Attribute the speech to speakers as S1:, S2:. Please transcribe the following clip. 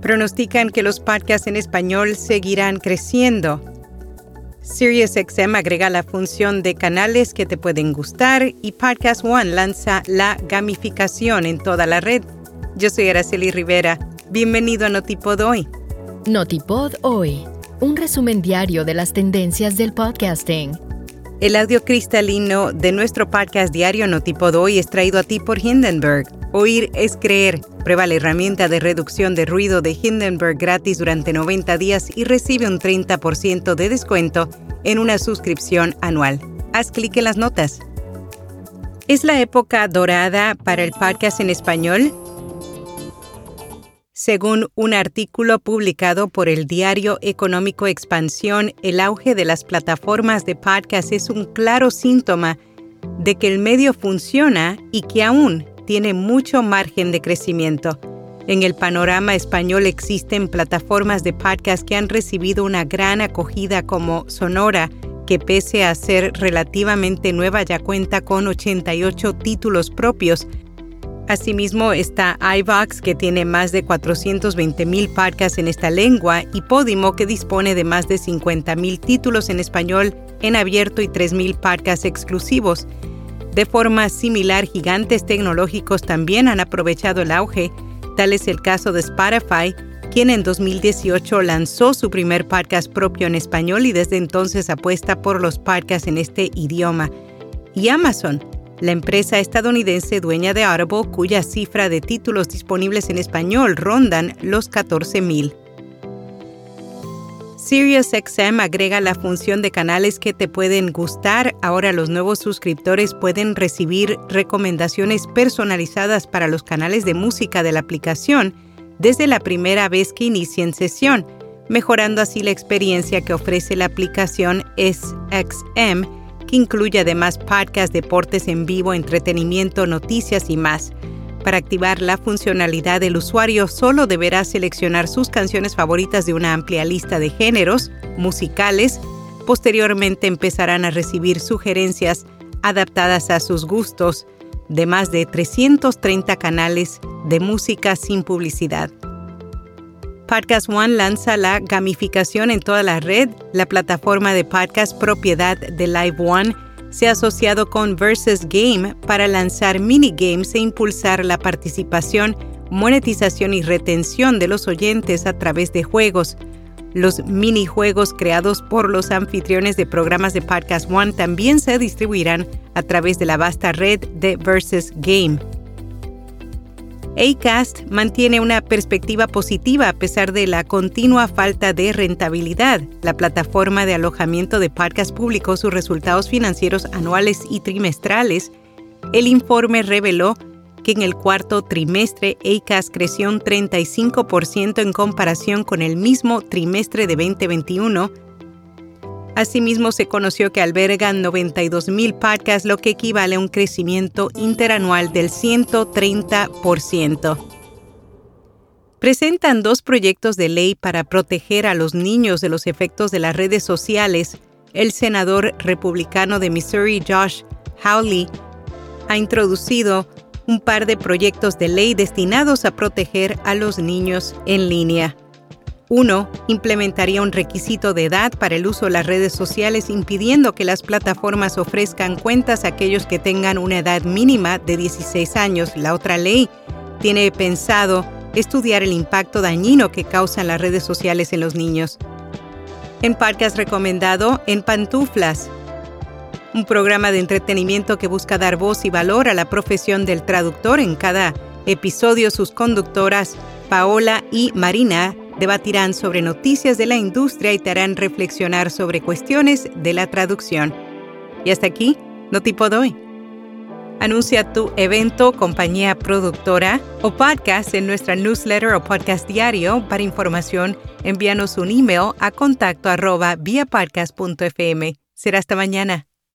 S1: pronostican que los podcasts en español seguirán creciendo. SiriusXM agrega la función de canales que te pueden gustar y Podcast One lanza la gamificación en toda la red. Yo soy Araceli Rivera. Bienvenido a Notipod Hoy.
S2: Notipod Hoy, un resumen diario de las tendencias del podcasting.
S1: El audio cristalino de nuestro podcast diario Notipod Hoy es traído a ti por Hindenburg. Oír es creer. Prueba la herramienta de reducción de ruido de Hindenburg gratis durante 90 días y recibe un 30% de descuento en una suscripción anual. Haz clic en las notas. ¿Es la época dorada para el podcast en español? Según un artículo publicado por el diario Económico Expansión, el auge de las plataformas de podcast es un claro síntoma de que el medio funciona y que aún tiene mucho margen de crecimiento. En el panorama español existen plataformas de podcast que han recibido una gran acogida como Sonora, que pese a ser relativamente nueva ya cuenta con 88 títulos propios. Asimismo está iVox, que tiene más de 420.000 podcasts en esta lengua, y Podimo, que dispone de más de 50.000 títulos en español en abierto y 3.000 podcasts exclusivos. De forma similar, gigantes tecnológicos también han aprovechado el auge. Tal es el caso de Spotify, quien en 2018 lanzó su primer podcast propio en español y desde entonces apuesta por los podcasts en este idioma. Y Amazon, la empresa estadounidense dueña de Audible, cuya cifra de títulos disponibles en español rondan los 14.000. SiriusXM agrega la función de canales que te pueden gustar. Ahora los nuevos suscriptores pueden recibir recomendaciones personalizadas para los canales de música de la aplicación desde la primera vez que inicien sesión, mejorando así la experiencia que ofrece la aplicación SXM, que incluye además podcasts, deportes en vivo, entretenimiento, noticias y más. Para activar la funcionalidad, el usuario solo deberá seleccionar sus canciones favoritas de una amplia lista de géneros musicales. Posteriormente empezarán a recibir sugerencias adaptadas a sus gustos de más de 330 canales de música sin publicidad. Podcast One lanza la gamificación en toda la red, la plataforma de podcast propiedad de Live One se ha asociado con Versus Game para lanzar minigames e impulsar la participación, monetización y retención de los oyentes a través de juegos. Los minijuegos creados por los anfitriones de programas de Podcast One también se distribuirán a través de la vasta red de Versus Game. Acast mantiene una perspectiva positiva a pesar de la continua falta de rentabilidad. La plataforma de alojamiento de podcast publicó sus resultados financieros anuales y trimestrales. El informe reveló que en el cuarto trimestre Acast creció un 35% en comparación con el mismo trimestre de 2021 Asimismo, se conoció que albergan 92.000 podcasts, lo que equivale a un crecimiento interanual del 130%. Presentan dos proyectos de ley para proteger a los niños de los efectos de las redes sociales. El senador republicano de Missouri, Josh Hawley, ha introducido un par de proyectos de ley destinados a proteger a los niños en línea. Uno, implementaría un requisito de edad para el uso de las redes sociales impidiendo que las plataformas ofrezcan cuentas a aquellos que tengan una edad mínima de 16 años. La otra ley tiene pensado estudiar el impacto dañino que causan las redes sociales en los niños. En has recomendado En Pantuflas, un programa de entretenimiento que busca dar voz y valor a la profesión del traductor en cada episodio. Sus conductoras, Paola y Marina, debatirán sobre noticias de la industria y te harán reflexionar sobre cuestiones de la traducción. Y hasta aquí, no tipo doy. Anuncia tu evento, compañía productora o podcast en nuestra newsletter o podcast diario. Para información, envíanos un email a contacto arroba Será hasta mañana.